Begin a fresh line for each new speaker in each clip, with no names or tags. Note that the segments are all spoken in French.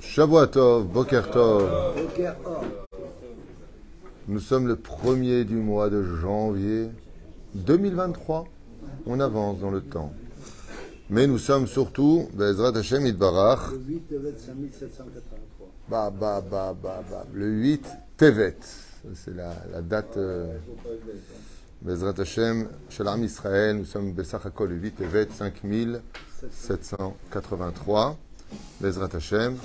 Shavuatov, Boker Tov. Nous sommes le premier du mois de janvier 2023. On avance dans le temps. Mais nous sommes surtout, Bezrat Hashem
Le 8 Tevet 5783.
le 8 Tevet. C'est la, la date. Euh, Bezrat Hashem, Shalom Israël. Nous sommes Bessachakol le 8 Tevet 5783. Bezrat Hashem.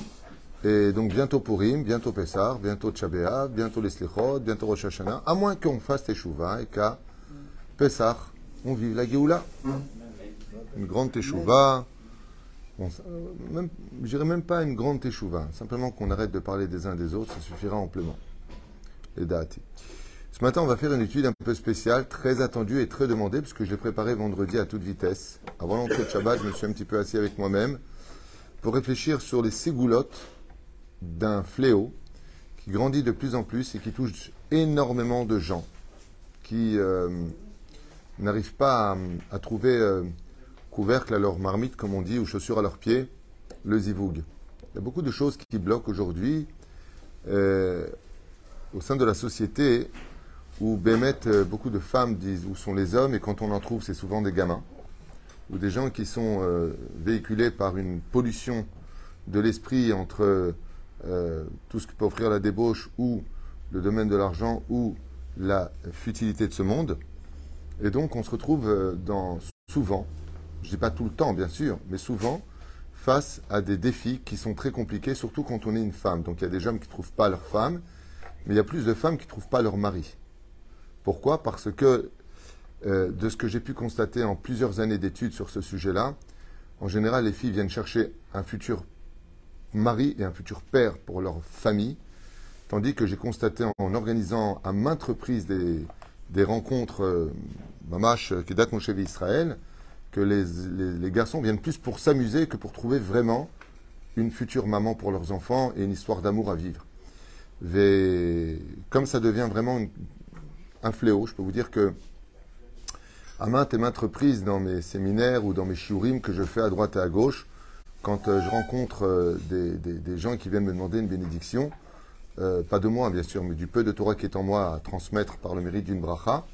Et donc bientôt Purim, bientôt Pessar, bientôt Tchabéa, bientôt les Slichot, bientôt Rosh Hashanah, à moins qu'on fasse Teshuvah et qu'à Pessar, on vive la Géoula. Une grande Teshuvah, bon, euh, même, je dirais même pas une grande Teshuvah, simplement qu'on arrête de parler des uns des autres, ça suffira amplement. Les dates. Ce matin, on va faire une étude un peu spéciale, très attendue et très demandée, puisque je l'ai préparée vendredi à toute vitesse. Avant l'entrée de Shabbat, je me suis un petit peu assis avec moi-même pour réfléchir sur les ségoulottes d'un fléau qui grandit de plus en plus et qui touche énormément de gens qui euh, n'arrivent pas à, trouver euh, couvercle à leur marmite, comme on dit, ou chaussures à leurs pieds, le zivoug. Il y a beaucoup de choses qui bloquent aujourd'hui euh, au sein de la société où Bémet, euh, beaucoup de femmes disent où sont les hommes et quand on en trouve, c'est souvent des gamins ou des gens qui sont euh, véhiculés par une pollution de l'esprit entre euh, tout ce qui peut offrir la débauche ou le domaine de l'argent ou la futilité de ce monde. Et donc on se retrouve dans, souvent, je ne dis pas tout le temps bien sûr, mais souvent face à des défis qui sont très compliqués, surtout quand on est une femme. Donc il y a des hommes qui ne trouvent pas leur femme, mais il y a plus de femmes qui ne trouvent pas leur mari. Pourquoi? Parce que euh, de ce que j'ai pu constater en plusieurs années d'études sur ce sujet-là, en général, les filles viennent chercher un futur mari et un futur père pour leur famille, tandis que j'ai constaté en, organisant à maintes reprises des, rencontres euh, mamash euh, qui datent mon chef Israël, que les, garçons viennent plus pour s'amuser que pour trouver vraiment une future maman pour leurs enfants et une histoire d'amour à vivre. Comme ça devient vraiment une- un fléau, je peux vous dire que à maintes et maintes reprises dans mes séminaires ou dans mes shiurim que je fais à droite et à gauche, quand euh, je rencontre euh, des, gens qui viennent me demander une bénédiction, euh, pas de moi bien sûr, mais du peu de Torah qui est en moi à transmettre par le mérite d'une bracha,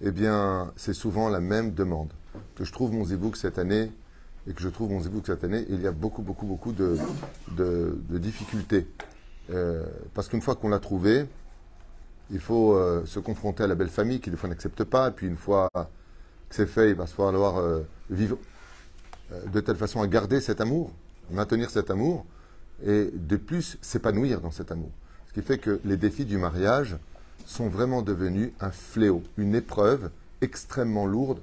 eh bien c'est souvent la même demande. Que je trouve mon zibouk cette année et que je trouve mon zibouk cette année, il y a beaucoup, beaucoup, beaucoup de, difficultés. Parce qu'une fois qu'on l'a trouvé, il faut euh, se confronter à la belle famille qui des fois n'accepte pas, puis une fois que c'est fait, il va falloir euh, vivre euh, de telle façon à garder cet amour, maintenir cet amour, et de plus s'épanouir dans cet amour. Ce qui fait que les défis du mariage sont vraiment devenus un fléau, une épreuve extrêmement lourde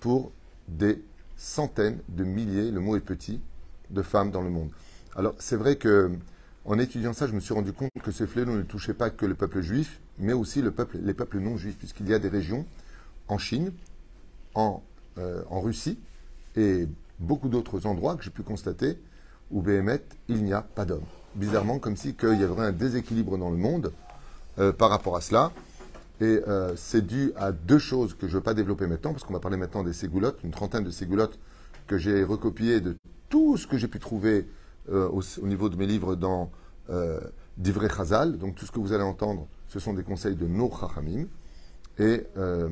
pour des centaines de milliers, le mot est petit, de femmes dans le monde. Alors c'est vrai que en étudiant ça, je me suis rendu compte que ce fléau ne touchait pas que le peuple juif, mais aussi les peuples non juifs, puisqu'il y a des régions en Chine, en, euh, Russie et beaucoup d'autres endroits que j'ai pu constater où Béhémet, il n'y a pas d'hommes. Bizarrement, comme si qu'il y avait un déséquilibre dans le monde euh, par rapport à cela. Et euh, c'est dû à deux choses que je ne veux pas développer maintenant, parce qu'on va parler maintenant des ségoulottes, une trentaine de ségoulottes que j'ai recopiées de tout ce que j'ai pu trouver au niveau de mes livres dans d'Ivrei Chazal. Donc tout ce que vous allez entendre, ce sont des conseils de nos Chachamim. Et euh,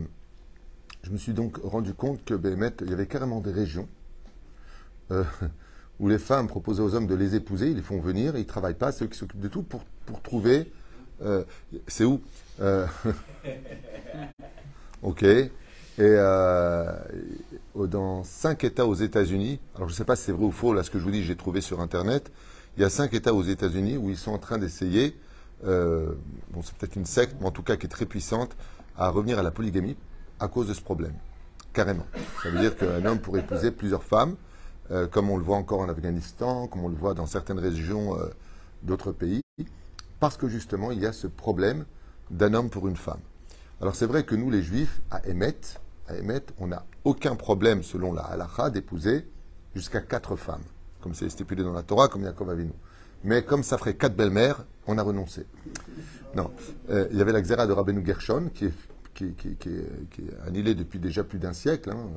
je me suis donc rendu compte que Béhémet, il y avait carrément des régions euh, où les femmes proposaient aux hommes de les épouser, ils les font venir, ils ne travaillent pas, c'est eux qui s'occupent de tout pour, pour trouver. euh, c'est où Ok. Et dans cinq États aux États-Unis, alors je ne sais pas si c'est vrai ou faux, là ce que je vous dis, j'ai trouvé sur Internet, il y a cinq États aux États-Unis où ils sont en train d'essayer, euh, bon c'est peut-être une secte, mais en tout cas qui est très puissante, à revenir à la polygamie à cause de ce problème. Carrément. Ça veut dire qu'un homme pourrait épouser plusieurs femmes, euh, comme on le voit encore en Afghanistan, comme on le voit dans certaines régions euh, d'autres pays, parce que justement il y a ce problème d'un homme pour une femme. Alors c'est vrai que nous les juifs, à Emet, à Emet, on n'a aucun problème selon la halakha d'épouser jusqu'à quatre femmes, comme c'est stipulé dans la Torah, comme Yaakov Avinu. Mais comme ça ferait quatre belles-mères, on a renoncé. Non, Euh, il y avait la xéra de Rabbeinu Gershon qui, est- qui, annulée depuis déjà plus d'un siècle. hein.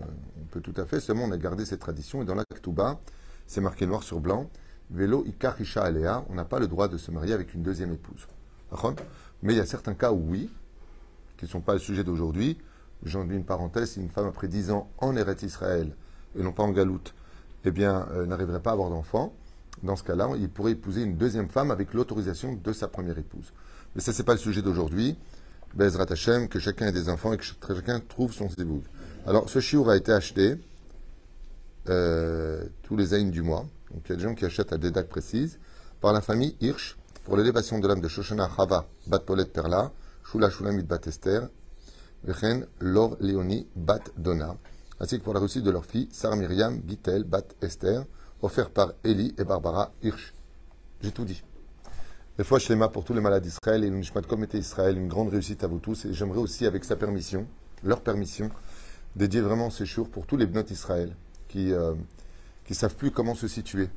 On peut tout à fait. Seulement, on a gardé cette tradition. Et dans la Ketouba, c'est marqué noir sur blanc. Vélo ikar isha alea. On n'a pas le droit de se marier avec une deuxième épouse. Mais il y a certains cas où oui, qui ne sont pas le sujet d'aujourd'hui. J'en dis une parenthèse. Une femme, après 10 ans en Eretz Israël, et non pas en Galoute, eh bien, euh, n'arriverait pas à avoir d'enfant, dans ce cas-là, il pourrait épouser une deuxième femme avec l'autorisation de sa première épouse. Mais ça, c'est pas le sujet d'aujourd'hui. Bezrat Hashem, que chacun ait des enfants et que ch- chacun trouve son zéboug. Alors, ce chiour a été acheté euh, tous les aïns du mois. Donc, il y a des gens qui achètent à des dates précises par la famille Hirsch pour l'élévation de l'âme de Shoshana Chava, Bat Polet Perla, Shula Shulamit Bat Esther, Vechen Lor Léonie Bat Donna, ainsi que pour la réussite de leur fille Sarah Myriam Gittel Bat Esther, offert par Eli et Barbara Hirsch. J'ai tout dit. Des fois, Shlema pour tous les malades d'Israël et une Comité Israël, une grande réussite à vous tous. Et j'aimerais aussi, avec sa permission, leur permission, dédier vraiment ces jours pour tous les Bnot Israël qui ne savent plus comment se situer.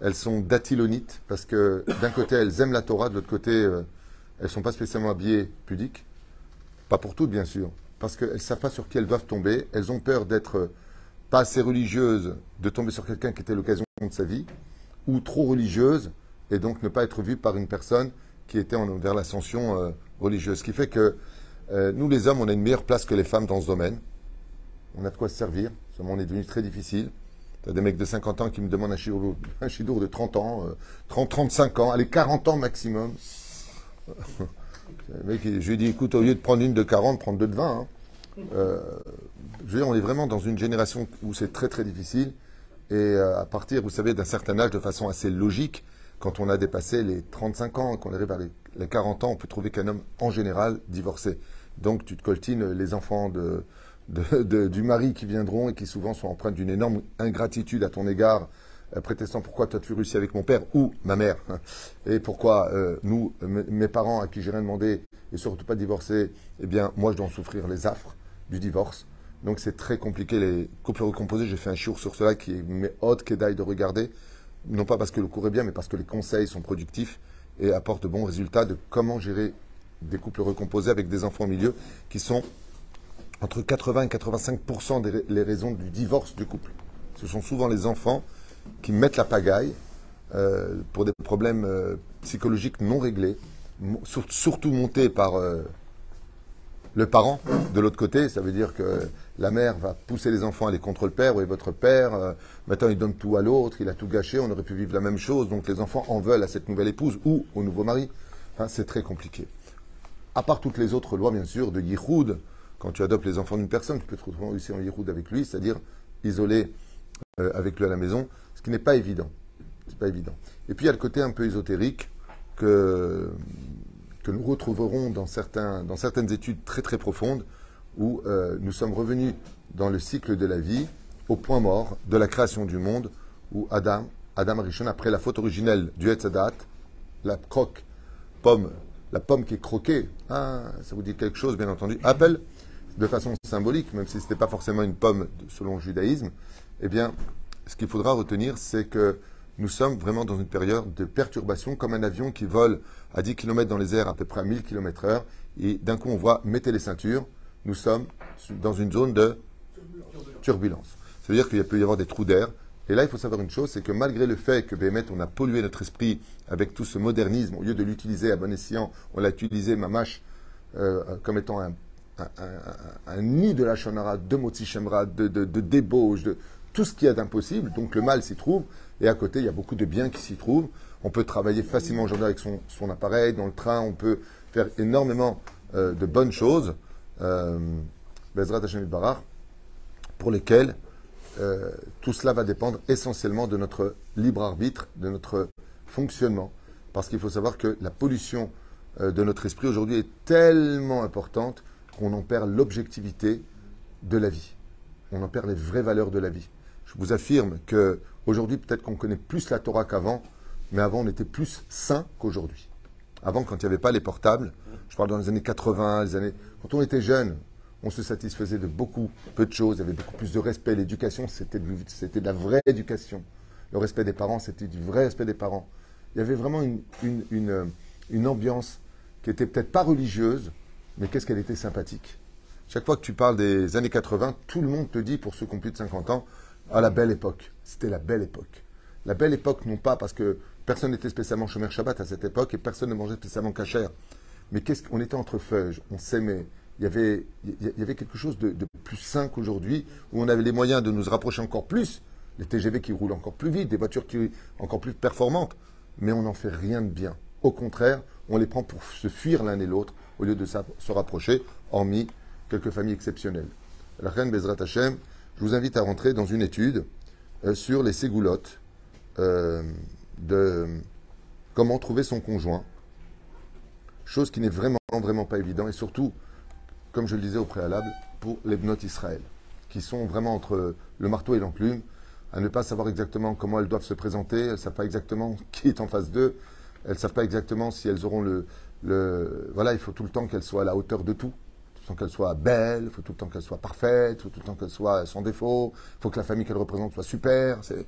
Elles sont datilonites parce que d'un côté, elles aiment la Torah, de l'autre côté, euh, elles ne sont pas spécialement habillées pudiques. Pas pour toutes, bien sûr, parce qu'elles ne savent pas sur qui elles doivent tomber. Elles ont peur d'être euh, pas assez religieuses, de tomber sur quelqu'un qui était l'occasion de sa vie, ou trop religieuses, et donc ne pas être vues par une personne qui était en- vers l'ascension euh, religieuse. Ce qui fait que euh, nous, les hommes, on a une meilleure place que les femmes dans ce domaine. On a de quoi se servir. Seulement, on est devenu très difficile. T'as des mecs de 50 ans qui me demandent un chidour, un chidour de 30 ans, euh, 30, 35 ans, allez, 40 ans maximum. Le mec, je lui ai dit, écoute, au lieu de prendre une de 40, prends deux de 20. hein. Euh, je veux dire, on est vraiment dans une génération où c'est très très difficile. Et euh, à partir, vous savez, d'un certain âge, de façon assez logique, quand on a dépassé les 35 ans, qu'on arrive à les, les 40 ans, on peut trouver qu'un homme, en général, divorcé. Donc tu te coltines les enfants de, du mari qui viendront et qui souvent sont empreints d'une énorme ingratitude à ton égard, euh, prétestant pourquoi toi tu réussi avec mon père ou ma mère, hein, et pourquoi euh, nous, mes parents à qui j'ai rien demandé, et surtout pas divorcés, eh bien moi je dois en souffrir les affres du divorce. Donc c'est très compliqué les couples recomposés. J'ai fait un show sur cela qui est mais haute qu'édaille de regarder, non pas parce que le cours est bien, mais parce que les conseils sont productifs et apportent de bons résultats de comment gérer des couples recomposés avec des enfants au milieu qui sont entre 80 et 85 des ra- les raisons du divorce du couple. Ce sont souvent les enfants qui mettent la pagaille euh, pour des problèmes euh, psychologiques non réglés, surtout montés par euh, le parent de l'autre côté. Ça veut dire que la mère va pousser les enfants à aller contre le père, oui, votre père, maintenant il donne tout à l'autre, il a tout gâché, on aurait pu vivre la même chose, donc les enfants en veulent à cette nouvelle épouse ou au nouveau mari. C'est très compliqué. À part toutes les autres lois, bien sûr, de Yihoud, quand tu adoptes les enfants d'une personne, tu peux te retrouver aussi en Yihoud avec lui, c'est-à-dire isolé avec lui à la maison, ce qui n'est pas évident. Et puis il y a le côté un peu ésotérique que, nous retrouverons dans, certaines études très très profondes où euh, nous sommes revenus dans le cycle de la vie au point mort de la création du monde où Adam, Adam après la faute originelle du Etzadat, la croque, pomme, la pomme qui est croquée, ah, ça vous dit quelque chose bien entendu, appelle de façon symbolique, même si ce n'était pas forcément une pomme selon le judaïsme, eh bien, ce qu'il faudra retenir, c'est que nous sommes vraiment dans une période de perturbation, comme un avion qui vole à 10 km dans les airs, à peu près à 1000 km heure, et d'un coup on voit, mettez les ceintures, nous sommes dans une zone de turbulence. Ça veut dire qu'il peut y avoir des trous d'air. Et là, il faut savoir une chose, c'est que malgré le fait que Béhémet, on a pollué notre esprit avec tout ce modernisme, au lieu de l'utiliser à bon escient, on l'a utilisé, mamache, euh, comme étant un, un, un- un nid de la shonara, de motzi shemra, de, de, de débauche, de tout ce qu'il y a d'impossible. Donc le mal s'y trouve. Et à côté, il y a beaucoup de biens qui s'y trouvent. On peut travailler facilement aujourd'hui avec son, appareil, dans le train. On peut faire énormément euh, de bonnes choses. Euh, Bezrat Hashem Barach, pour lesquelles euh, tout cela va dépendre essentiellement de notre libre arbitre, de notre fonctionnement. Parce qu'il faut savoir que la pollution de notre esprit aujourd'hui est tellement importante qu'on en perd l'objectivité de la vie. On en perd les vraies valeurs de la vie. Je vous affirme que aujourd'hui, peut-être qu'on connaît plus la Torah qu'avant, mais avant, on était plus sain qu'aujourd'hui. Avant, quand il n'y avait pas les portables, je parle dans les années 80, les années. Quand on était jeune, on se satisfaisait de beaucoup, peu de choses, il y avait beaucoup plus de respect. L'éducation, c'était de, la vraie éducation. Le respect des parents, c'était du vrai respect des parents. Il y avait vraiment une, une ambiance qui était peut-être pas religieuse, Mais qu'est-ce qu'elle était sympathique. Chaque fois que tu parles des années 80, tout le monde te dit, pour ceux qui ont plus de 50 ans, à la belle époque. C'était la belle époque. La belle époque, non pas parce que personne n'était spécialement chômeur Shabbat à cette époque et personne ne mangeait spécialement cachère. Mais qu'est-ce qu'on était entre feuilles, on s'aimait. Il y avait, il y avait quelque chose de, de plus sain qu'aujourd'hui, où on avait les moyens de nous rapprocher encore plus. Les TGV qui roulent encore plus vite, des voitures qui encore plus performantes. Mais on n'en fait rien de bien. Au contraire, on les prend pour se fuir l'un et l'autre au lieu de se rapprocher, hormis quelques familles exceptionnelles. La reine Bezrat Hashem, je vous invite à rentrer dans une étude euh, sur les ségoulottes euh, de comment trouver son conjoint. Chose qui n'est vraiment, vraiment pas évident et surtout, comme je le disais au préalable, pour les bnotes Israël, qui sont vraiment entre le marteau et l'enclume, à ne pas savoir exactement comment elles doivent se présenter, elles ne savent pas exactement qui est en face d'eux, elles ne savent pas exactement si elles auront le... Voilà, il faut tout le temps qu'elles soient à la hauteur de tout. Il faut qu'elles soient belles, il faut tout le temps qu'elles soient parfaites, il faut tout le temps qu'elles soient sans défaut, il faut que la famille qu'elles représentent soit super. C'est.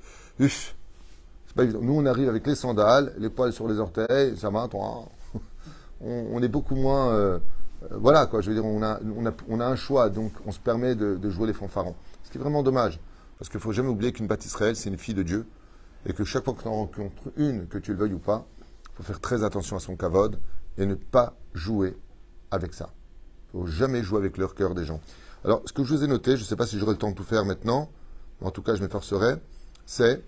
Pas évident. Nous, on arrive avec les sandales, les poils sur les orteils, ça va, toi. On, est beaucoup moins. Euh, euh, voilà, quoi. Je veux dire, on a, on, a, on a un choix, donc on se permet de, jouer les fanfarons. Ce qui est vraiment dommage. Parce qu'il ne faut jamais oublier qu'une bâtisse Israël, c'est une fille de Dieu. Et que chaque fois que tu en rencontres une, que tu le veuilles ou pas, il faut faire très attention à son kavod et ne pas jouer avec ça. Il ne faut jamais jouer avec leur cœur des gens. Alors, ce que je vous ai noté, je ne sais pas si j'aurai le temps de tout faire maintenant, mais en tout cas, je m'efforcerai, c'est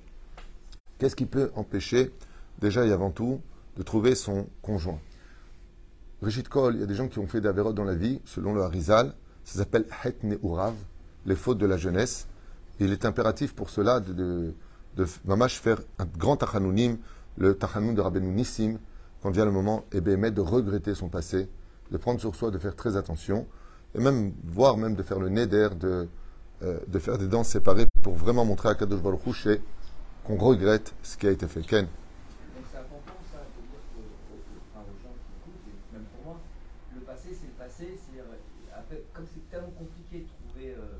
qu'est-ce qui peut empêcher, déjà et avant tout, de trouver son conjoint. Brigitte Kohl, il y a des gens qui ont fait d'avérotes dans la vie, selon le Harizal, ça s'appelle Het Urav, les fautes de la jeunesse. il est impératif pour cela de, de, de, faire un grand tachanounim, le tachanoun de Rabbeinu Nissim, quand vient le moment, et eh de regretter son passé, de prendre sur soi, de faire très attention, et même, voire même de faire le neder, de, euh, de faire des danses séparées pour vraiment montrer à Kadosh Baruch qu'on regrette ce qui a été fait. Ken
Donc c'est important ça, dire que, enfin, aux gens qui écoutent, et même pour moi, le passé c'est le passé, c'est comme c'est tellement compliqué de trouver euh,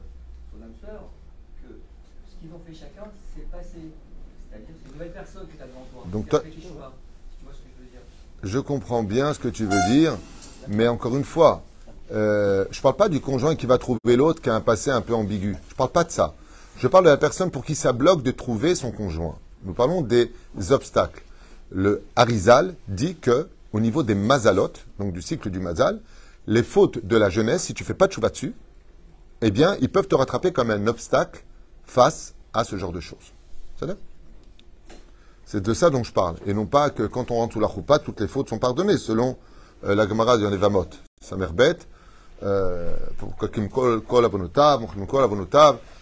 son âme sœur, que ce qu'ils ont fait chacun, c'est le passé. C'est-à-dire c'est une nouvelle personne que tu as devant toi.
Donc toi, je comprends bien ce que tu veux dire, mais encore une fois, euh, je ne parle pas du conjoint qui va trouver l'autre qui a un passé un peu ambigu. Je ne parle pas de ça. Je parle de la personne pour qui ça bloque de trouver son conjoint. Nous parlons des obstacles. Le Harizal dit que, au niveau des mazalot, donc du cycle du mazal, les fautes de la jeunesse, si tu fais pas de chouva dessus, eh bien, ils peuvent te rattraper comme un obstacle face à ce genre de choses. C'est de ça dont je parle. Et non pas que quand on rentre sous la choupa, toutes les fautes sont pardonnées, selon euh, la Gemara de Yonevamot. Sa mère bête. Euh,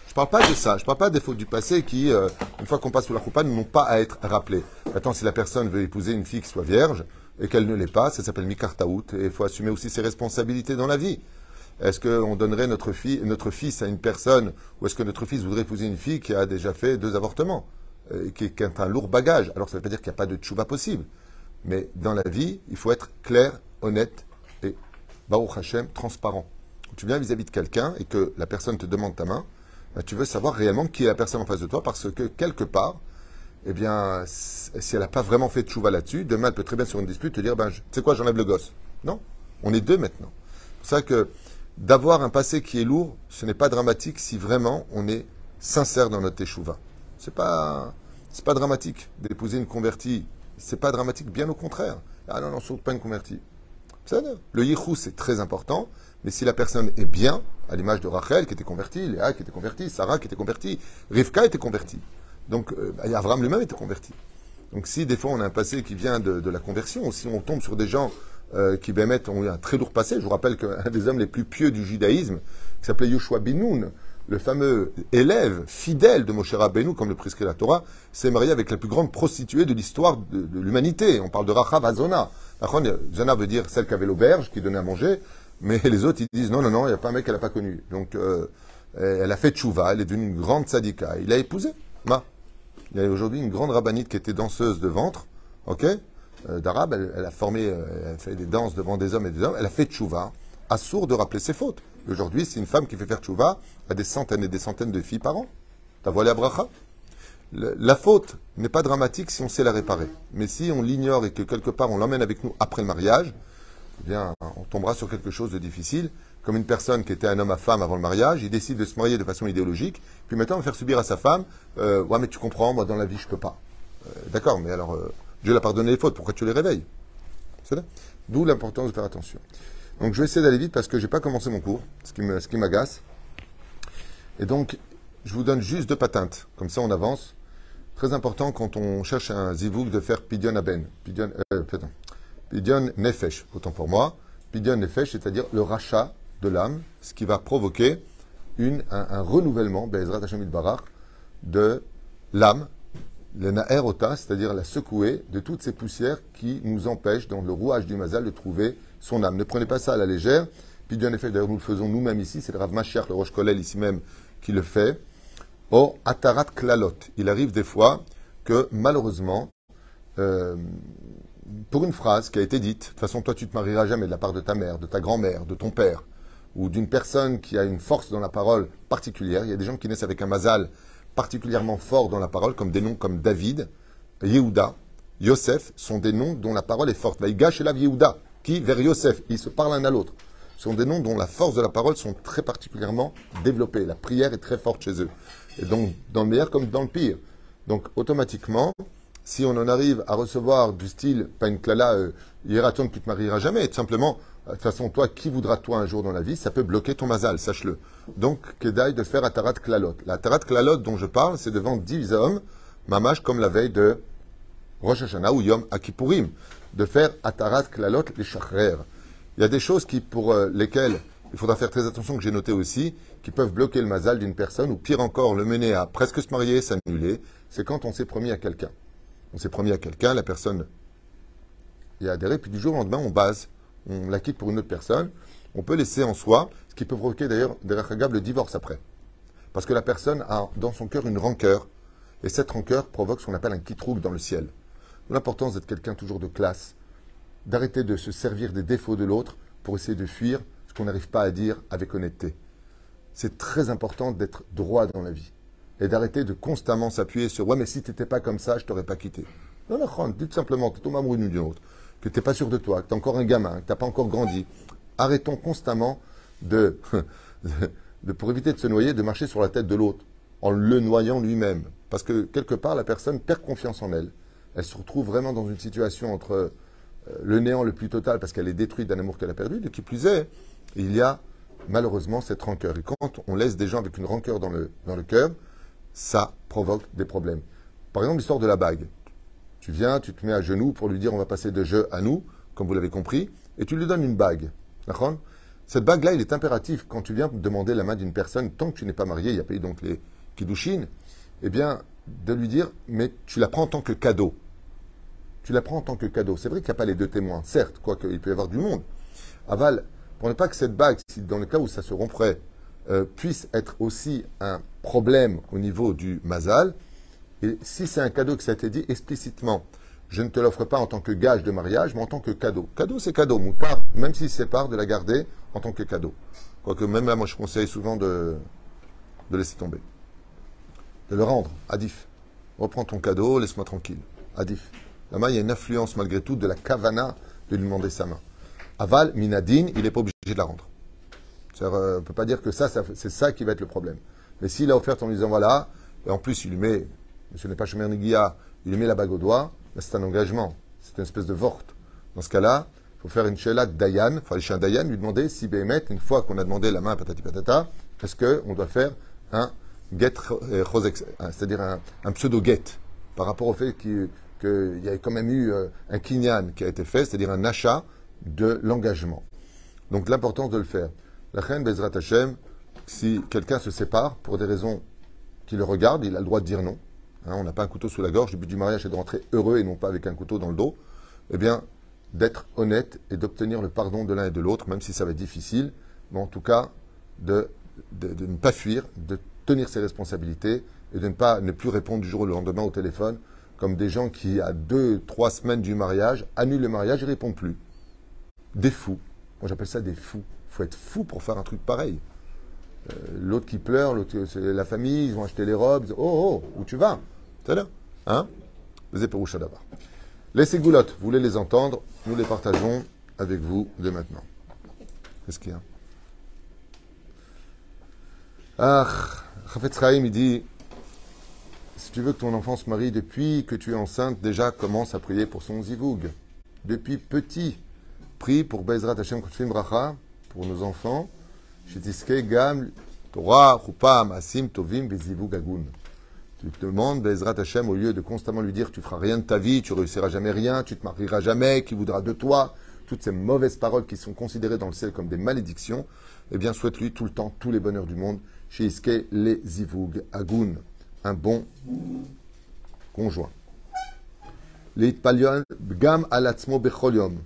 je parle pas de ça. Je parle pas des fautes du passé qui, euh, une fois qu'on passe sous la choupa, n'ont pas à être rappelées. Maintenant, si la personne veut épouser une fille qui soit vierge et qu'elle ne l'est pas, ça s'appelle mikartaout. Et il faut assumer aussi ses responsabilités dans la vie. Est-ce qu'on donnerait notre, fille, notre fils à une personne ou est-ce que notre fils voudrait épouser une fille qui a déjà fait deux avortements euh, qui, est un lourd bagage? Alors ça ne veut pas dire qu'il n'y a pas de tchouva possible. Mais dans la vie, il faut être clair, honnête et, Baruch Hashem, transparent. Quand tu viens vis-à-vis de quelqu'un et que la personne te demande ta main, bah, tu veux savoir réellement qui est la personne en face de toi parce que quelque part, eh bien, si elle n'a pas vraiment fait de chouva là-dessus, demain elle peut très bien sur une dispute te dire, ben, tu sais quoi, j'enlève le gosse. Non, on est deux maintenant. C'est ça que d'avoir un passé qui est lourd, ce n'est pas dramatique si vraiment on est sincère dans notre échouva. C'est pas, c'est pas dramatique d'épouser une convertie. C'est pas dramatique, bien au contraire. Ah non, non, surtout pas une convertie. Le yichou, c'est très important, mais si la personne est bien, à l'image de Rachel qui était convertie, Léa qui était convertie, Sarah qui était convertie, Rivka était convertie. Donc, euh, Avram lui-même était converti. Donc, si des fois on a un passé qui vient de, la conversion, ou si on tombe sur des gens euh, qui, ben, ont eu un très lourd passé, je vous rappelle qu'un des hommes les plus pieux du judaïsme, qui s'appelait Yoshua Binoun, le fameux élève fidèle de Moshe Rabbeinu, comme le prescrit la Torah, s'est marié avec la plus grande prostituée de l'histoire de, l'humanité. On parle de Rachav Azona. Zona veut dire celle qui avait l'auberge, qui donnait à manger, mais les autres, ils disent non, non, non, il n'y a pas un mec qu'elle n'a pas connu. Donc, euh, elle a fait tchouva, elle est devenue une grande sadika. Il a épousé, ma. Il y a aujourd'hui une grande rabbinite qui était danseuse de ventre, ok, euh, d'arabe, elle, a formé, euh, elle fait des danses devant des hommes et des hommes, elle a fait tchouva, assourd de rappeler ses fautes. Aujourd'hui, c'est une femme qui fait faire tchouva à des centaines et des centaines de filles par an. T'as voilé à bracha? La faute n'est pas dramatique si on sait la réparer. Mais si on l'ignore et que quelque part on l'emmène avec nous après le mariage, eh bien, on tombera sur quelque chose de difficile. Comme une personne qui était un homme à femme avant le mariage, il décide de se marier de façon idéologique, puis maintenant on va faire subir à sa femme, euh, ouais mais tu comprends, moi dans la vie je peux pas. Euh, D'accord, mais alors euh, Dieu l'a pardonné les fautes, pourquoi tu les réveilles? D'où l'importance de faire attention. Donc je vais essayer d'aller vite parce que j'ai pas commencé mon cours, ce qui m'agace. Et donc, je vous donne juste deux patentes, comme ça on avance. Très important quand on cherche un zivouk de faire pidion aben, pidion, euh, pardon, pidion nefesh, autant pour moi. Pidion nefesh, c'est-à-dire le rachat de l'âme, ce qui va provoquer une, un, un renouvellement, Be'ezrat Hashem Barach, de l'âme, le na'er ota, c'est-à-dire la secouer de toutes ces poussières qui nous empêchent, dans le rouage du mazal, de trouver son âme. Ne prenez pas ça à la légère. Pidion nefesh, d'ailleurs nous le faisons nous-mêmes ici, c'est le Rav le Roche Kolel ici même, qui le fait. Or, atarat klalot. Il arrive des fois que, malheureusement, euh, pour une phrase qui a été dite, de toute façon, toi, tu te marieras jamais de la part de ta mère, de ta grand-mère, de ton père, ou d'une personne qui a une force dans la parole particulière. Il y a des gens qui naissent avec un mazal particulièrement fort dans la parole, comme des noms comme David, Yehuda, Yosef, sont des noms dont la parole est forte. Vaïgash et la Yehuda, qui, vers Yosef, ils se parlent l'un à l'autre. Ce sont des noms dont la force de la parole sont très particulièrement développées. La prière est très forte chez eux. Et donc, dans le meilleur comme dans le pire. Donc, automatiquement, si on en arrive à recevoir du style, pas une clala, euh, tu te marieras jamais, tout simplement, euh, de toute façon, toi, qui voudra toi un jour dans la vie, ça peut bloquer ton mazal, sache-le. Donc, Kedaï de faire Atarat Klalot. La Atarat Klalot dont je parle, c'est devant dix hommes, mamash comme la veille de Rosh Hashanah ou Yom Akipurim, de faire Atarat Klalot les Shachrer. Il y a des choses qui, pour euh, lesquelles il faudra faire très attention, que j'ai noté aussi, qui peuvent bloquer le mazal d'une personne, ou pire encore, le mener à presque se marier, s'annuler, c'est quand on s'est promis à quelqu'un. On s'est promis à quelqu'un, la personne y a adhéré, puis du jour au lendemain, on base, on la quitte pour une autre personne, on peut laisser en soi, ce qui peut provoquer d'ailleurs, Hagab, le divorce après. Parce que la personne a dans son cœur une rancœur, et cette rancœur provoque ce qu'on appelle un kitrouk dans le ciel. L'importance d'être quelqu'un toujours de classe, d'arrêter de se servir des défauts de l'autre pour essayer de fuir ce qu'on n'arrive pas à dire avec honnêteté. C'est très important d'être droit dans la vie et d'arrêter de constamment s'appuyer sur ouais mais si t'étais pas comme ça je t'aurais pas quitté. Non non, dites simplement que tu tombes amoureux d'une autre, que t'es pas sûr de toi, que t'es encore un gamin, que t'as pas encore grandi. Arrêtons constamment de- pour éviter de se noyer, de marcher sur la tête de l'autre en le noyant lui-même, parce que quelque part la personne perd confiance en elle. Elle se retrouve vraiment dans une situation entre euh, le néant le plus total parce qu'elle est détruite d'un amour qu'elle a perdu, de qui plus est, il y a malheureusement cette rancœur. Et quand on laisse des gens avec une rancœur dans le, dans le cœur, ça provoque des problèmes. Par exemple, l'histoire de la bague. Tu viens, tu te mets à genoux pour lui dire on va passer de jeu à nous, comme vous l'avez compris, et tu lui donnes une bague. Cette bague-là, il est impératif quand tu viens demander la main d'une personne, tant que tu n'es pas marié, il y a pas eu donc les kiddushin, eh bien, de lui dire mais tu la prends en tant que cadeau. Tu la prends en tant que cadeau. C'est vrai qu'il n'y a pas les deux témoins, certes, quoique il peut y avoir du monde. Aval, pour ne pas que cette bague, dans le cas où ça se romprait, euh, puisse être aussi un problème au niveau du mazal, et si c'est un cadeau que ça a été dit explicitement, je ne te l'offre pas en tant que gage de mariage, mais en tant que cadeau. Cadeau, c'est cadeau. Moutard, même s'il sépare, de la garder en tant que cadeau. Quoique même là, moi, je conseille souvent de, de laisser tomber. De le rendre. Adif. Reprends ton cadeau, laisse-moi tranquille. Adif. Là-bas, il y a une influence malgré tout de la kavana de lui demander sa main. Aval, minadine, il n'est pas obligé de la rendre. Euh, on ne peut pas dire que ça, c'est ça qui va être le problème. Mais s'il a offert en lui disant voilà, et en plus il lui met, ce n'est pas Shomer Negia, il lui met la bague au doigt, c'est un engagement, c'est une espèce de vorte. Dans ce cas-là, il faut faire une shela Dayan, il faut aller chez un Dayan, lui demander si Béhémet, une fois qu'on a demandé la main patati patata, est-ce qu'on doit faire un get euh, un- c'est-à-dire un, pseudo-get, par rapport au fait qu'il y a quand même eu euh, un kinyan qui a été fait, c'est-à-dire un achat de l'engagement. Donc l'importance de le faire. La reine Bezrat Hashem, si quelqu'un se sépare pour des raisons qui le regardent, il a le droit de dire non. Hein, on n'a pas un couteau sous la gorge. Le but du mariage est de rentrer heureux et non pas avec un couteau dans le dos. Eh bien, d'être honnête et d'obtenir le pardon de l'un et de l'autre, même si ça va être difficile, mais en tout cas, de ne pas fuir, de tenir ses responsabilités et de ne pas ne plus répondre du jour au lendemain au téléphone, comme des gens qui, à deux, trois semaines du mariage, annulent le mariage et ne répondent plus. Des fous. Moi, j'appelle ça des fous. Il faut être fou pour faire un truc pareil. Euh, l'autre qui pleure, l'autre, la famille, ils ont acheté les robes. Oh, oh, où tu vas? C'est là Hein? Les d'abord. Les ségoulottes, vous voulez les entendre Nous les partageons avec vous dès maintenant. Qu'est-ce qu'il y a? Ah, Chafetz Chaim, il dit si tu veux que ton enfant se marie depuis que tu es enceinte, déjà commence à prier pour son zivoug. Depuis petit, prie pour Bezrat Hashem Kutfim Bracha, pour nos enfants. Shetiske Gam Torah, Masim, Tovim, Bezivug Agun. Tu te demandes, Bezrat Hashem, au lieu de constamment lui dire tu feras rien de ta vie, tu réussiras jamais rien, tu te marieras jamais, qui voudra de toi, toutes ces mauvaises paroles qui sont considérées dans le ciel comme des malédictions, eh bien souhaite-lui tout le temps tous les bonheurs du monde. Chez Iske, les Zivug Agun, un bon conjoint. Les Gam Alatzmo Becholium,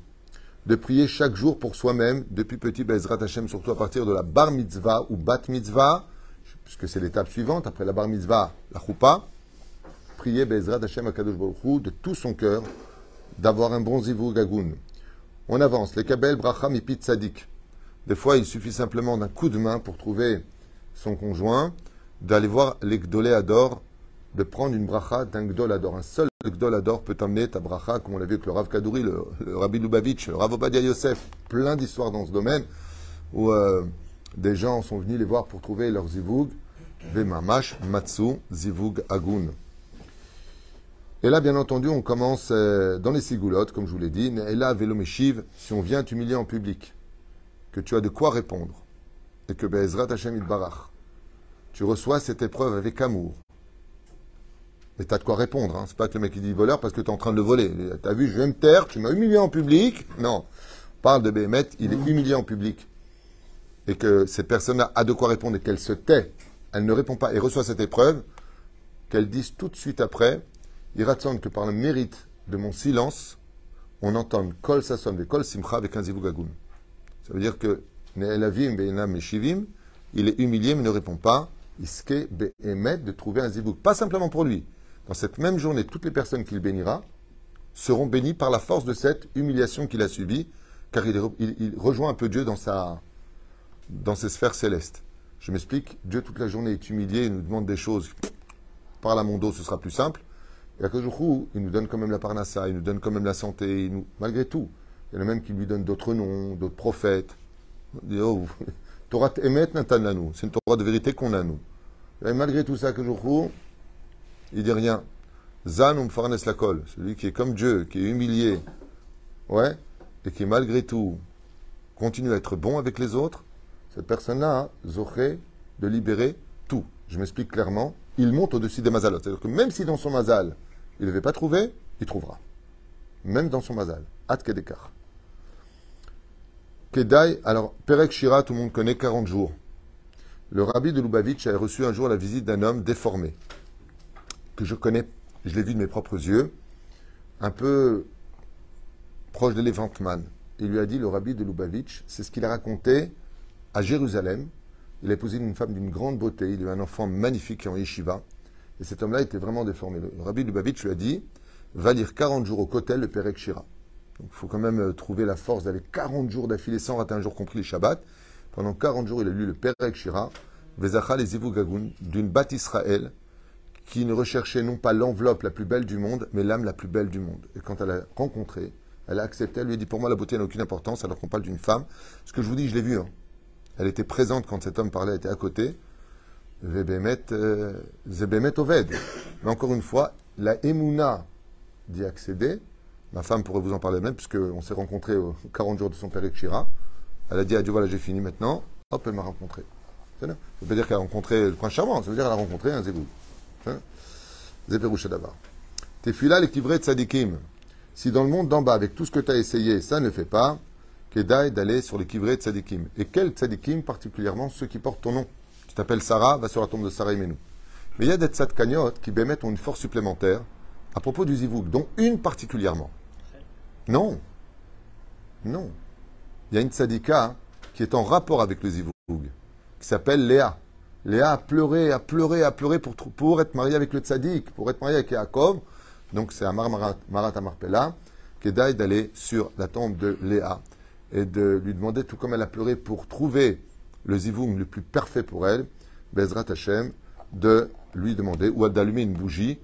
de prier chaque jour pour soi-même, depuis petit Bezrat Hashem, surtout à partir de la bar mitzvah ou bat mitzvah, puisque c'est l'étape suivante, après la bar mitzvah, la choupa, prier Bezrat Hashem Akadosh de tout son cœur, d'avoir un bon zivou gagoun. On avance. Les kabel bracha mipit sadik. Des fois, il suffit simplement d'un coup de main pour trouver son conjoint, d'aller voir les Gdoléador, de prendre une bracha d'un Gdolador. Un seul Gdolador peut amener ta bracha, comme on l'a vu avec le Rav Kadouri, le, Rabbi Lubavitch, le Rav Obadia Yosef. Plein d'histoires dans ce domaine où euh, des gens sont venus les voir pour trouver leur zivug. Vemamash Matsu Zivug Agun. Et là, bien entendu, on commence euh, dans les sigoulottes, comme je vous l'ai dit. Et là, Velomeshiv, si on vient t'humilier en public, que tu as de quoi répondre, et que Be'ezrat Hashem Barach, tu reçois cette épreuve avec amour. Mais tu as de quoi répondre. Hein. C'est pas que le mec qui dit voleur parce que tu es en train de le voler. Tu as vu, je vais me taire, tu m'as humilié en public. Non. On parle de Béhémet, il est humilié en public. Et que cette personne a de quoi répondre et qu'elle se tait. Elle ne répond pas et reçoit cette épreuve. Qu'elle dise tout de suite après il raconte que par le mérite de mon silence, on entend kol sasson kol simcha avec un zivugagun. Ça veut dire que il est humilié mais ne répond pas. Iske be'emet de trouver un zivug. Pas simplement pour lui. Dans cette même journée, toutes les personnes qu'il bénira seront bénies par la force de cette humiliation qu'il a subie, car il, rejoint un peu Dieu dans, sa, dans ses sphères célestes. Je m'explique, Dieu toute la journée est humilié, il nous demande des choses. Par la mondo, ce sera plus simple. Et à Kajourou, il nous donne quand même la parnassa, il nous donne quand même la santé, malgré tout. Il y en a même qui lui donnent d'autres noms, d'autres prophètes. Oh, Torah Emet Natan c'est une Torah de vérité qu'on a nous. Et malgré tout ça, Kajourou, il dit rien. Zan farnes la kol, celui qui est comme Dieu, qui est humilié, ouais, et qui malgré tout continue à être bon avec les autres, cette personne-là, Zoché, de libérer tout. Je m'explique clairement. Il monte au-dessus des mazalot. C'est-à-dire que même si dans son mazal, il ne l'avait pas trouvé, il trouvera. Même dans son mazal. At Kedekar. Kedai, alors, Perek Shira, tout le monde connaît 40 jours. Le rabbi de Lubavitch a reçu un jour la visite d'un homme déformé, que je connais, je l'ai vu de mes propres yeux, un peu proche d'Elephant Man. Il lui a dit, le rabbi de Lubavitch, c'est ce qu'il a raconté à Jérusalem. Il a épousé une femme d'une grande beauté, il a eu un enfant magnifique en yeshiva. Et cet homme-là était vraiment déformé. Le rabbi Lubavitch lui a dit va lire 40 jours au Kotel le Perek Shira. Il faut quand même euh, trouver la force d'aller 40 jours d'affilée sans rater un jour compris les Shabbats. Pendant 40 jours, il a lu le Perek Shira, Vezachal et Gagoun, d'une bat Israël qui ne recherchait non pas l'enveloppe la plus belle du monde, mais l'âme la plus belle du monde. Et quand elle a rencontré, elle a accepté, elle lui a dit Pour moi, la beauté n'a aucune importance, alors qu'on parle d'une femme. Ce que je vous dis, je l'ai vu. Hein. Elle était présente quand cet homme parlait, elle était à côté. Euh, Zebemet Oved. Mais encore une fois, la Emouna d'y accéder, ma femme pourrait vous en parler même, puisqu'on s'est rencontrés aux 40 jours de son père Shira. Elle a dit à Dieu, voilà, j'ai fini maintenant. Hop, elle m'a rencontré. Ça ne veut pas dire qu'elle a rencontré le prince charmant, ça veut dire qu'elle a rencontré un Zébou. Zéperoucha d'abord. Tefila l'équivré de Sadikim. Si dans le monde d'en bas, avec tout ce que tu as essayé, ça ne fait pas, Kedai d'aller sur l'équivré de Sadikim. Et quel Sadikim particulièrement Ceux qui portent ton nom? Tu t'appelles Sarah, va sur la tombe de Sarah et Menou. Mais il y a des tzadkaniot qui bémettent ont une force supplémentaire à propos du zivouk, dont une particulièrement. Non. Non. Il y a une tzadika qui est en rapport avec le zivouk, qui s'appelle Léa. Léa a pleuré, a pleuré, a pleuré pour, pour être mariée avec le tzadik, pour être mariée avec Yaakov. Donc c'est à Marat, Amarpella, qui d'aller sur la tombe de Léa et de lui demander, tout comme elle a pleuré pour trouver le zivoum le plus parfait pour elle, Bezrat Hashem, de lui demander, ou d'allumer une bougie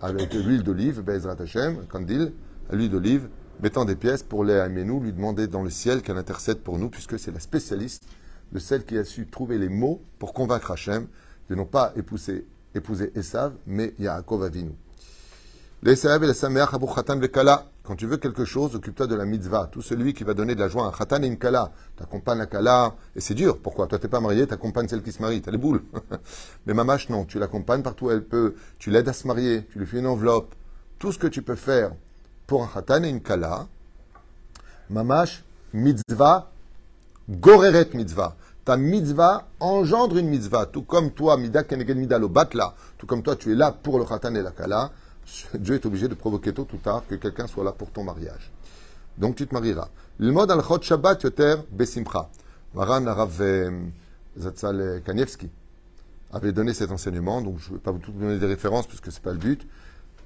avec l'huile d'olive, Bezrat Hashem, candile, l'huile d'olive, mettant des pièces pour les nous lui demander dans le ciel qu'elle intercède pour nous, puisque c'est la spécialiste de celle qui a su trouver les mots pour convaincre Hachem de non pas épouser, épouser Esav, mais Yaakov Avinu. Quand tu veux quelque chose, occupe-toi de la mitzvah. Tout celui qui va donner de la joie à un Khatan et une Kala. T'accompagnes la Kala, et c'est dur. Pourquoi? Toi, t'es pas marié, t'accompagnes celle qui se marie. T'as les boules. mais Mamash, non. Tu l'accompagnes partout où elle peut. Tu l'aides à se marier. Tu lui fais une enveloppe. Tout ce que tu peux faire pour un Khatan et une Kala. Mamash, mitzvah, goreret mitzvah. Ta mitzvah engendre une mitzvah. Tout comme toi, mida keneged mida lo batla. Tout comme toi, tu es là pour le Khatan et la Kala. Dieu est obligé de provoquer tôt ou tard que quelqu'un soit là pour ton mariage. Donc tu te marieras. Le mode al chot Shabbat yoter besimcha. Maran Arav euh, Zatzal Kanievski avait donné cet enseignement, donc je ne vais pas vous donner des références puisque ce n'est pas le but,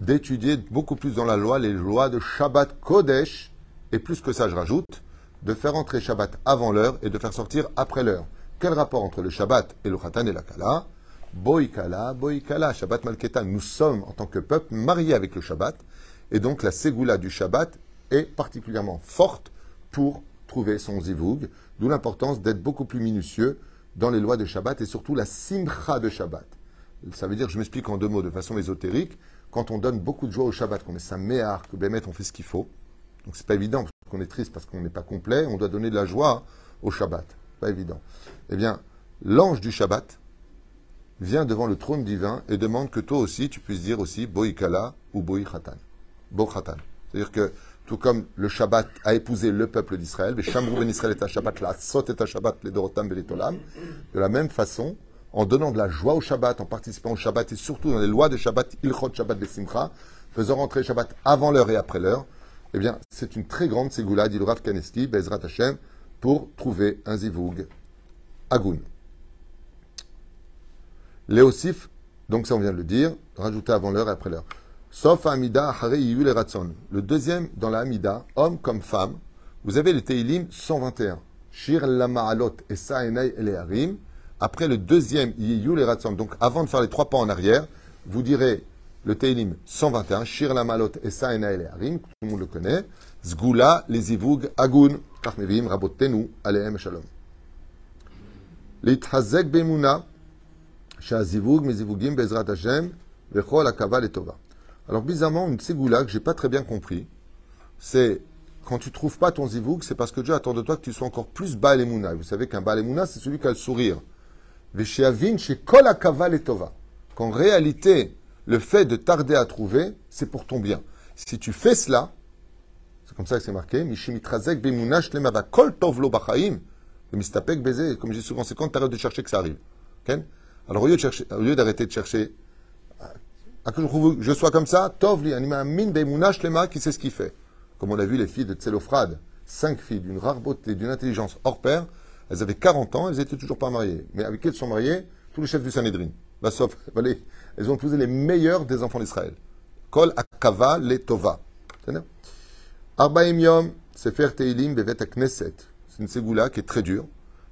d'étudier beaucoup plus dans la loi les lois de Shabbat Kodesh, et plus que ça je rajoute, de faire entrer Shabbat avant l'heure et de faire sortir après l'heure. Quel rapport entre le Shabbat et le Khatan et la Kala? Boikala, Boikala, Shabbat Malketa. Nous sommes, en tant que peuple, mariés avec le Shabbat. Et donc, la Ségoula du Shabbat est particulièrement forte pour trouver son zivoug. D'où l'importance d'être beaucoup plus minutieux dans les lois de Shabbat et surtout la simcha de Shabbat. Ça veut dire, je m'explique en deux mots de façon ésotérique, quand on donne beaucoup de joie au Shabbat, qu'on est sa méhar, que Bémet, on fait ce qu'il faut. Donc c'est pas évident, parce qu'on est triste parce qu'on n'est pas complet, on doit donner de la joie au Shabbat. Pas évident. Eh bien, l'ange du Shabbat, vient devant le trône divin et demande que toi aussi tu puisses dire aussi Boikala ou Boichatan. Bochatan. C'est-à-dire que tout comme le Shabbat a épousé le peuple d'Israël, Shamrou ben Israël est un Shabbat, la Sot est un Shabbat, les Dorotam Belitolam, de la même façon, en donnant de la joie au Shabbat, en participant au Shabbat et surtout dans les lois de Shabbat, Ilchot Shabbat Besimcha, faisant rentrer Shabbat avant l'heure et après l'heure, eh bien, c'est une très grande ségoula, dit le Kaneski, Bezrat Hashem, pour trouver un zivoug agoun. Léosif, donc ça on vient de le dire, rajouter avant l'heure et après l'heure. Sauf Amida, Hare et Ratson. Le deuxième dans la Amida, homme comme femme, vous avez le Teilim 121. Shir Lama'alot et Sa'enai Eleharim. Après le deuxième, Yiyul et. Donc avant de faire les trois pas en arrière, vous direz le Teilim 121. Shir Lamalot et Sa'enai Eleharim. Tout le monde le connaît. Zgula, les Ivug, Agun. Kachmevim, Rabotenu, Aleem Shalom. L'Ithazek Bemuna. Alors bizarrement, une ségoula que j'ai pas très bien compris, c'est quand tu trouves pas ton zivoug, c'est parce que Dieu attend de toi que tu sois encore plus balemuna. Vous savez qu'un balemuna, c'est celui qui a le sourire. Qu'en réalité, le fait de tarder à trouver, c'est pour ton bien. Si tu fais cela, c'est comme ça que c'est marqué, comme je dis souvent, c'est quand tu arrêtes de chercher que ça arrive. Alors au lieu d'arrêter de chercher, à que je sois comme ça, Tovli, anima lema, qui sait ce qu'il fait? Comme on a vu les filles de Tselophrad, cinq filles d'une rare beauté, d'une intelligence hors pair, elles avaient 40 ans, elles étaient toujours pas mariées. Mais avec qui elles sont mariées? Tous les chefs du Sanhedrin. Bah, sauf, elles ont épousé les meilleurs des enfants d'Israël. Kol akava le tova. Arbaim yom, sefer teilim bevet knesset. C'est une ségoula qui est très dure.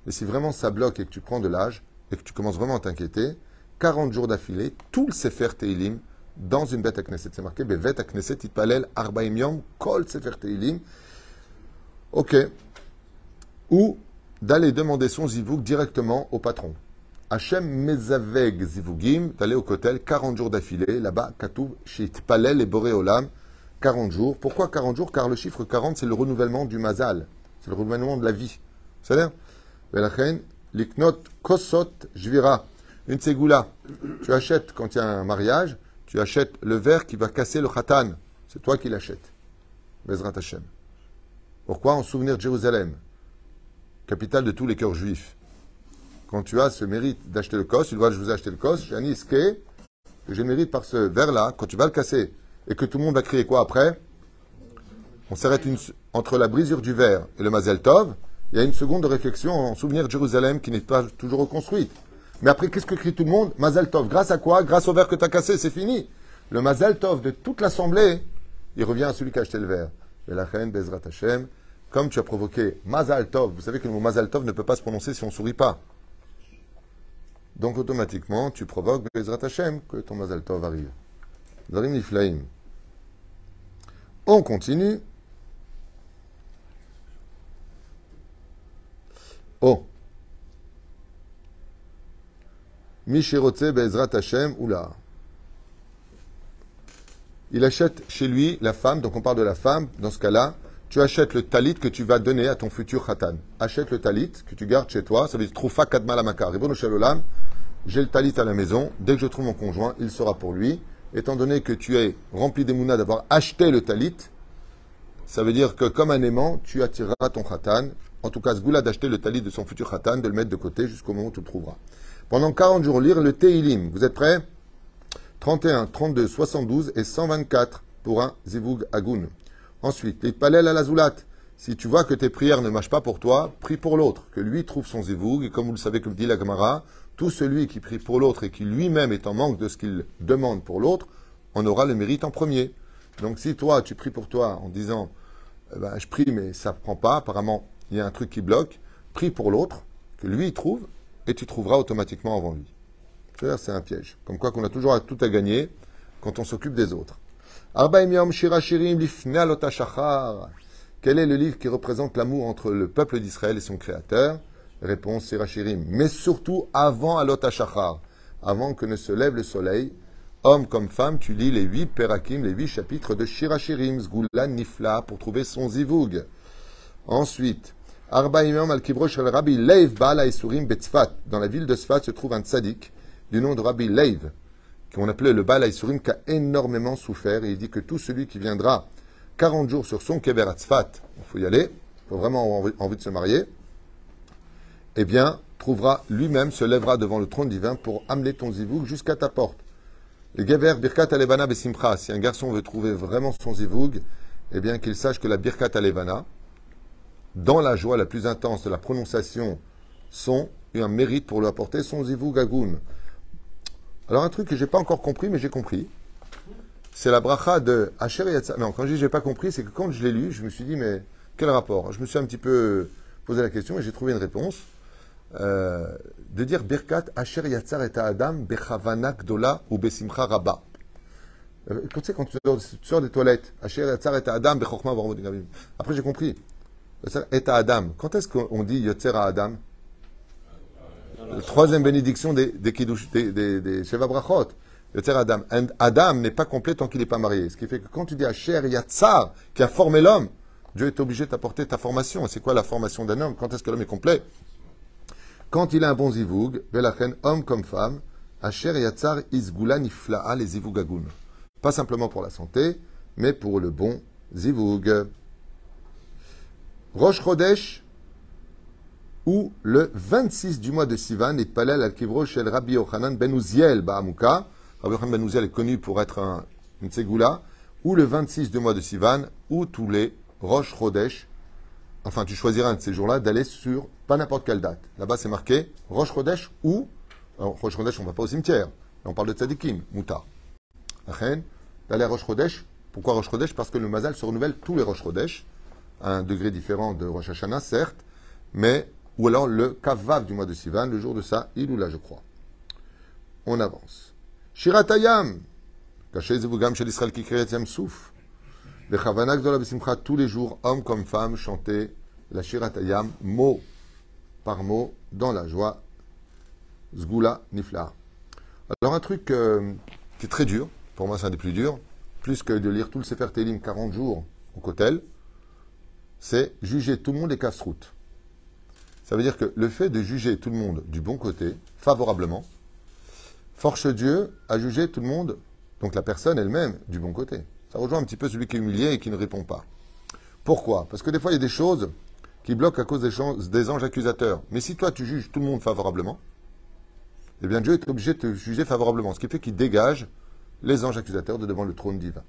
Mais si vraiment ça bloque et que tu prends de l'âge, et que tu commences vraiment à t'inquiéter, 40 jours d'affilée, tout le Sefer Teilim dans une bête à Knesset. C'est marqué, Bevet à Knesset, Itpalel, Arbaim Yom, Kol Sefer Teilim. Ok. Ou d'aller demander son zivoug directement au patron. Hachem Mezaveg Zivugim, d'aller au Kotel 40 jours d'affilée, là-bas, Katouv, Shit Palel et Boréolam, 40 jours. Pourquoi 40 jours? Car le chiffre 40, c'est le renouvellement du Mazal, c'est le renouvellement de la vie. C'est-à-dire, Liknot kosot jvira. Une ségoula. Tu achètes, quand il y a un mariage, tu achètes le verre qui va casser le khatan. C'est toi qui l'achètes. Bezrat Hashem. Pourquoi? En souvenir de Jérusalem, capitale de tous les cœurs juifs. Quand tu as ce mérite d'acheter le kos, tu dois, je vous ai acheté le kos, j'ai un que j'ai mérite par ce verre-là, quand tu vas le casser, et que tout le monde va crier quoi après? On s'arrête entre la brisure du verre et le mazel tov, il y a une seconde de réflexion en souvenir de Jérusalem qui n'est pas toujours reconstruite. Mais après, qu'est-ce que crie tout le monde? Mazal Tov. Grâce à quoi? Grâce au verre que tu as cassé, c'est fini. Le Mazal Tov de toute l'assemblée, il revient à celui qui a acheté le verre. Et la reine Bezrat Hashem, comme tu as provoqué Mazaltov, vous savez que le mot Mazaltov ne peut pas se prononcer si on ne sourit pas. Donc automatiquement, tu provoques Bezrat Hashem que ton Mazaltov arrive. Zalim Niflaim. On continue. Oh. Mishirotse Bezrat Hashem Oula. Il achète chez lui la femme, donc on parle de la femme, dans ce cas-là, tu achètes le talit que tu vas donner à ton futur khatan. Achète le talit que tu gardes chez toi, ça veut dire troufa kadma la makar. j'ai le talit à la maison, dès que je trouve mon conjoint, il sera pour lui. Étant donné que tu es rempli d'émouna d'avoir acheté le talit, ça veut dire que comme un aimant, tu attireras ton khatan. En tout cas, ce d'acheter le talit de son futur khatan, de le mettre de côté jusqu'au moment où tu le trouveras. Pendant 40 jours, lire le Teilim. Vous êtes prêts? 31, 32, 72 et 124 pour un Zivug Agun. Ensuite, les palel à la zoulat. Si tu vois que tes prières ne marchent pas pour toi, prie pour l'autre, que lui trouve son Zivug. Et comme vous le savez, comme dit la Gemara, tout celui qui prie pour l'autre et qui lui-même est en manque de ce qu'il demande pour l'autre, en aura le mérite en premier. Donc si toi, tu pries pour toi en disant, eh ben, je prie mais ça ne prend pas, apparemment il y a un truc qui bloque, prie pour l'autre, que lui trouve, et tu trouveras automatiquement avant lui. C'est un piège. Comme quoi qu'on a toujours tout à gagner quand on s'occupe des autres. Quel est le livre qui représente l'amour entre le peuple d'Israël et son créateur? Réponse Shirachirim. Mais surtout avant Alot Hashachar, avant que ne se lève le soleil, homme comme femme, tu lis les huit Perakim, les huit chapitres de Shirachirim, Zgula Nifla, pour trouver son zivug. Ensuite, Arba Imam al Shel Rabbi Leiv Baal Betzfat. Dans la ville de Sfat se trouve un tzaddik du nom de Rabbi Leiv, qu'on appelait le Baal Aïsurim, qui a énormément souffert. Et il dit que tout celui qui viendra 40 jours sur son kever à Tzfat, il faut y aller, il faut vraiment avoir envie, de se marier, eh bien, trouvera lui-même, se lèvera devant le trône divin pour amener ton zivoug jusqu'à ta porte. Le Gever Birkat Alevana Besimcha, si un garçon veut trouver vraiment son zivoug, eh bien qu'il sache que la Birkat Alevana, dans la joie la plus intense de la prononciation, sont un mérite pour lui apporter son zivoug agoun. Alors un truc que j'ai pas encore compris, mais j'ai compris, c'est la bracha de Asher Yatzar. Non, quand je dis j'ai pas compris, c'est que quand je l'ai lu, je me suis dit mais quel rapport? Je me suis un petit peu posé la question et j'ai trouvé une réponse. Euh, de dire Birkat Asher Yatzar et Adam Bechavana Gdola ou Besimcha Rabba. Euh, tu sais, quand tu sors, des toilettes, Asher Yatzar et Adam Bechokma Après j'ai compris. Et Adam. Quand est-ce qu'on dit Yotzer à Adam? Troisième bénédiction des, des, des, des, des Sheva Brachot. Adam. Adam n'est pas complet tant qu'il n'est pas marié. Ce qui fait que quand tu dis à Cher Yatsar, qui a formé l'homme, Dieu est obligé de t'apporter ta formation. C'est quoi la formation d'un homme? Quand est-ce que l'homme est complet? Quand il a un bon zivoug, Belachen, homme comme femme, Asher Yatsar Isgula Nifla'a les zivugagun. Pas simplement pour la santé, mais pour le bon zivoug. Rosh Chodesh, ou le 26 du mois de Sivan, et Palel al-Kivro Rabbi Yochanan ben Uziel Ba'amuka. Rabbi Yochanan ben Uziel est connu pour être un, une. Ou le 26 du mois de Sivan, ou tous les Rosh Chodesh. Enfin, tu choisiras un de ces jours-là d'aller sur pas n'importe quelle date. Là-bas, c'est marqué Rosh Chodesh ou. Alors, Rosh Chodesh, on ne va pas au cimetière. On parle de Tzadikim, Mouta. D'aller à Rosh Chodesh. Pourquoi Rosh Chodesh? Parce que le Mazal se renouvelle tous les Rosh Chodesh. À un degré différent de Rosh Hashanah, certes. Mais ou alors le Kavav du mois de Sivan, le jour de ça, il ou là, je crois. On avance. Shiratayam, Zevugam chez l'Israël qui crée Souf. Le Chavanak de la Besimcha, tous les jours, hommes comme femmes, chantaient la Shiratayam, mot par mot, dans la joie. Zgula Nifla. Alors, un truc euh, qui est très dur, pour moi c'est un des plus durs, plus que de lire tout le Sefer Télim 40 jours au Kotel, c'est juger tout le monde et casse-route. Ça veut dire que le fait de juger tout le monde du bon côté, favorablement, force Dieu à juger tout le monde, donc la personne elle-même, du bon côté. Ça rejoint un petit peu celui qui est humilié et qui ne répond pas. Pourquoi? Parce que des fois, il y a des choses qui bloquent à cause des, des anges accusateurs. Mais si toi, tu juges tout le monde favorablement, eh bien, Dieu est obligé de te juger favorablement. Ce qui fait qu'il dégage les anges accusateurs de devant le trône divin.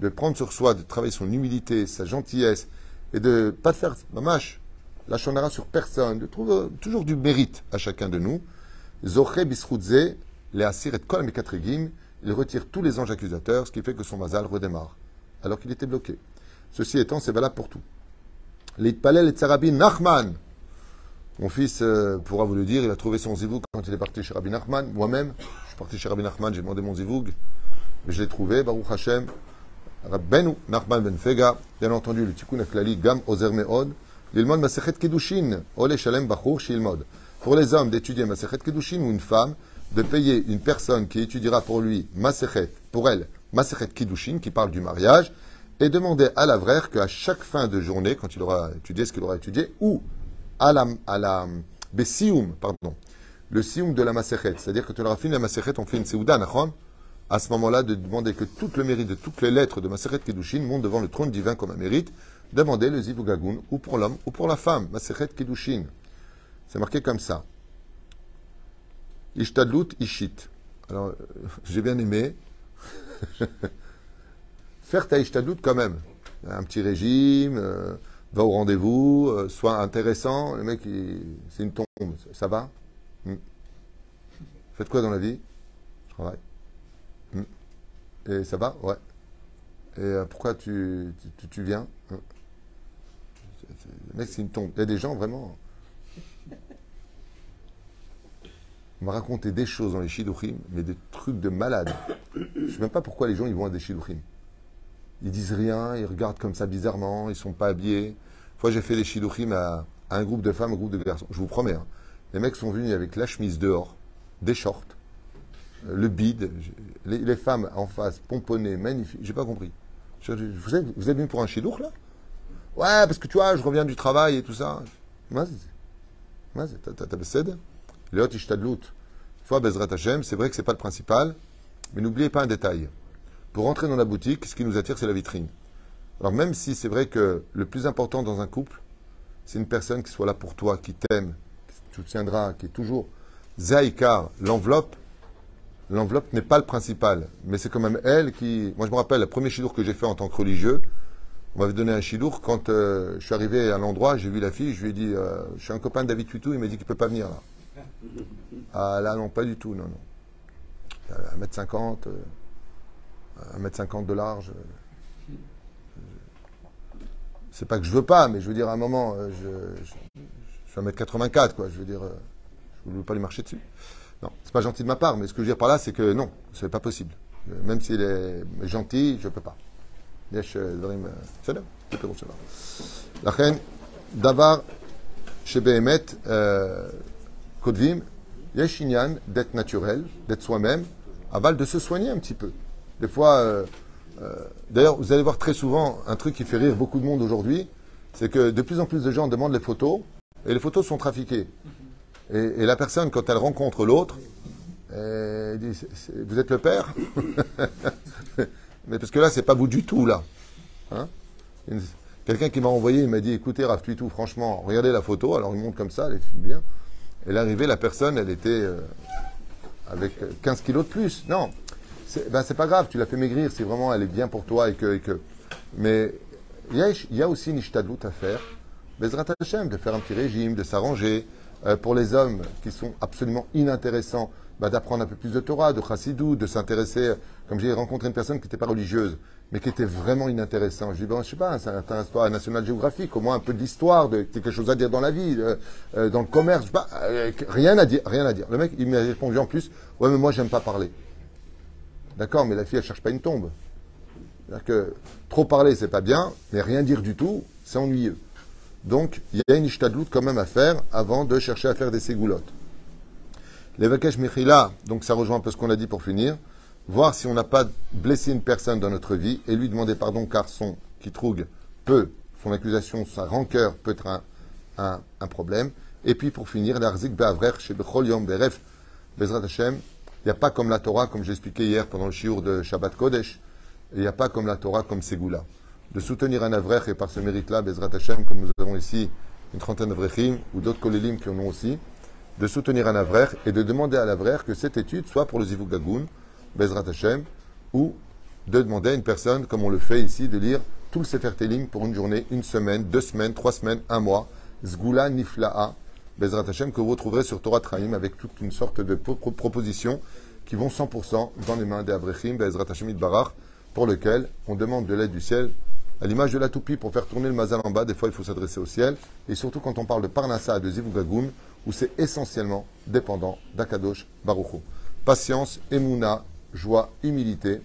De prendre sur soi, de travailler son humilité, sa gentillesse, et de ne pas faire mamache, la shonara sur personne, de trouver toujours du mérite à chacun de nous. Zoche bisroudze, les asir et kol il retire tous les anges accusateurs, ce qui fait que son mazal redémarre, alors qu'il était bloqué. Ceci étant, c'est valable pour tout. L'itpalel et tsarabi Nachman. Mon fils euh, pourra vous le dire, il a trouvé son zivoug quand il est parti chez Rabbi Nachman. Moi-même, je suis parti chez Rabbi Nachman, j'ai demandé mon zivoug, mais je l'ai trouvé, Baruch Hashem. Rabbenu Nachman ben Fega, bien entendu, le tikkun aklali, gam ozer meod, L'ilmod Masechet Kedushin, Ole Shalem Bachur Shilmod. Pour les hommes d'étudier Masechet Kedushin ou une femme, de payer une personne qui étudiera pour lui Masechet, pour elle, Masechet Kedushin, qui parle du mariage, et demander à l'avraire qu'à chaque fin de journée, quand il aura étudié ce qu'il aura étudié, ou à la, à la pardon, le Sioum de la Masechet, c'est-à-dire que tu auras fini la Masechet, on fait une Seouda, à ce moment-là, de demander que tout le mérite de toutes les lettres de Masechet Kedushin montent devant le trône divin comme un mérite, demander le Zivugagun, ou pour l'homme, ou pour la femme. C'est marqué comme ça. Ishtadlut Ishit. Alors, euh, j'ai bien aimé. Faire ta Ishtadlut quand même. Un petit régime, euh, va au rendez-vous, euh, sois intéressant. Le mec, c'est une tombe. Ça va? Hmm. Faites quoi dans la vie? Je travaille. Hmm. Et ça va? Ouais. Et pourquoi tu, tu, viens? Hmm. Le mec, c'est une tombe. Il y a des gens vraiment. On m'a raconté des choses dans les shidduchim, mais des trucs de malade. Je sais même pas pourquoi les gens ils vont à des shidduchim. Ils disent rien, ils regardent comme ça bizarrement, ils sont pas habillés. Une fois, j'ai fait des shidduchim à, un groupe de femmes, un groupe de garçons. Je vous promets, hein. les mecs sont venus avec la chemise dehors, des shorts, le bide, les, femmes en face, pomponnées, magnifiques. J'ai pas compris. Vous êtes, vous êtes venu pour un shidduch là? Ouais, parce que tu vois, je reviens du travail et tout ça. C'est vrai que c'est pas le principal, mais n'oubliez pas un détail. Pour entrer dans la boutique, ce qui nous attire, c'est la vitrine. Alors même si c'est vrai que le plus important dans un couple, c'est une personne qui soit là pour toi, qui t'aime, qui te soutiendra, qui est toujours Zaïkar, l'enveloppe, l'enveloppe n'est pas le principal, mais c'est quand même elle qui... Moi je me rappelle, le premier chidour que j'ai fait en tant que religieux, on m'avait donné un chidour, quand euh, je suis arrivé à l'endroit, j'ai vu la fille, je lui ai dit, euh, je suis un copain de David Tutou, il m'a dit qu'il ne peut pas venir là. Ah là non, pas du tout, non, non. 1m50, euh, 1m50 de large. C'est pas que je veux pas, mais je veux dire, à un moment, je, je, je suis 1m84, quoi. Je veux dire, je ne veux pas lui marcher dessus. Non, c'est pas gentil de ma part, mais ce que je veux dire par là, c'est que non, c'est pas possible. Même s'il est gentil, je peux pas. יש דברים, בסדר? זה פירוש שלו. לכן, דבר שבאמת אה, כותבים, יש עניין d'être naturel, d'être soi-même, aval de se soigner un petit peu. Des fois, euh, euh, d'ailleurs, vous allez voir très souvent un truc qui fait rire beaucoup de monde aujourd'hui, c'est que de plus en plus de gens demandent les photos, et les photos sont trafiquées. Et, et la personne, quand elle rencontre l'autre, elle dit, C'est- c'est- vous êtes le père Mais parce que là, c'est pas vous du tout, là. Hein Quelqu'un qui m'a envoyé, il m'a dit, écoutez, Raf tout, franchement, regardez la photo. Alors, il monte comme ça, elle est bien. Et l'arrivée, la personne, elle était euh, avec 15 kilos de plus. Non, c'est ben, pas grave, tu l'as fait maigrir si vraiment elle est bien pour toi et que. et que- Mais il y a, aussi une à faire. Bezrat Hashem, de faire un petit régime, de s'arranger. Euh, pour les hommes qui sont absolument inintéressants, bah, d'apprendre un peu plus de Torah, de chassidou, de s'intéresser. Comme j'ai rencontré une personne qui n'était pas religieuse, mais qui était vraiment inintéressant. Je lui dis, bon, je sais pas, ça intéresse pas à National Geographic, au moins un peu d'histoire, de quelque chose à dire dans la vie, euh, euh, dans le commerce, je sais pas, euh, rien à dire, rien à dire. Le mec, il m'a répondu en plus, ouais, mais moi, j'aime pas parler. D'accord, mais la fille, elle cherche pas une tombe. C'est-à-dire que trop parler, c'est pas bien, mais rien dire du tout, c'est ennuyeux. Donc, il y a une ishtadlout quand même à faire avant de chercher à faire des ségoulottes. Les vakesh mechila, donc ça rejoint un peu ce qu'on a dit pour finir, voir si on n'a pas blessé une personne dans notre vie et lui demander pardon car son kitrougue peut, son accusation, sa rancœur peut être un, problème. Et puis pour finir, l'arzik be'avrer chez Beref, Bezrat il n'y a pas comme la Torah, comme j'ai expliqué hier pendant le shiur de Shabbat Kodesh, il n'y a pas comme la Torah, comme Ségoula. De soutenir un Avrech, et par ce mérite-là, Bezrat comme nous avons ici une trentaine d'Avrechim, ou d'autres Kolélim qui en ont aussi, de soutenir un Avrech et de demander à l'Avrech que cette étude soit pour le Zivug Gagoun, Bezrat Hashem, ou de demander à une personne, comme on le fait ici, de lire tout le Sefer Telim pour une journée, une semaine, deux semaines, trois semaines, un mois, Zgoula Nifla'a, Bezrat Hashem, que vous retrouverez sur Torah Traim avec toute une sorte de pro- pro- propositions qui vont 100% dans les mains des Avrechim, Bezrat Hashem Itbarach, pour lequel on demande de l'aide du ciel. À l'image de la toupie, pour faire tourner le mazal en bas, des fois il faut s'adresser au ciel. Et surtout quand on parle de Parnassa, de Zivugagoun, où c'est essentiellement dépendant d'Akadosh Baruchou. Patience, émouna, joie, humilité.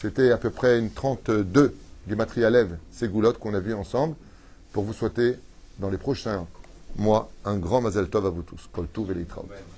C'était à peu près une 32 Gematria Lev, ces goulottes qu'on a vues ensemble. pour vous souhaiter, dans les prochains mois, un grand Mazel Tov à vous tous. Kol Tuv et Litraot.
Amen.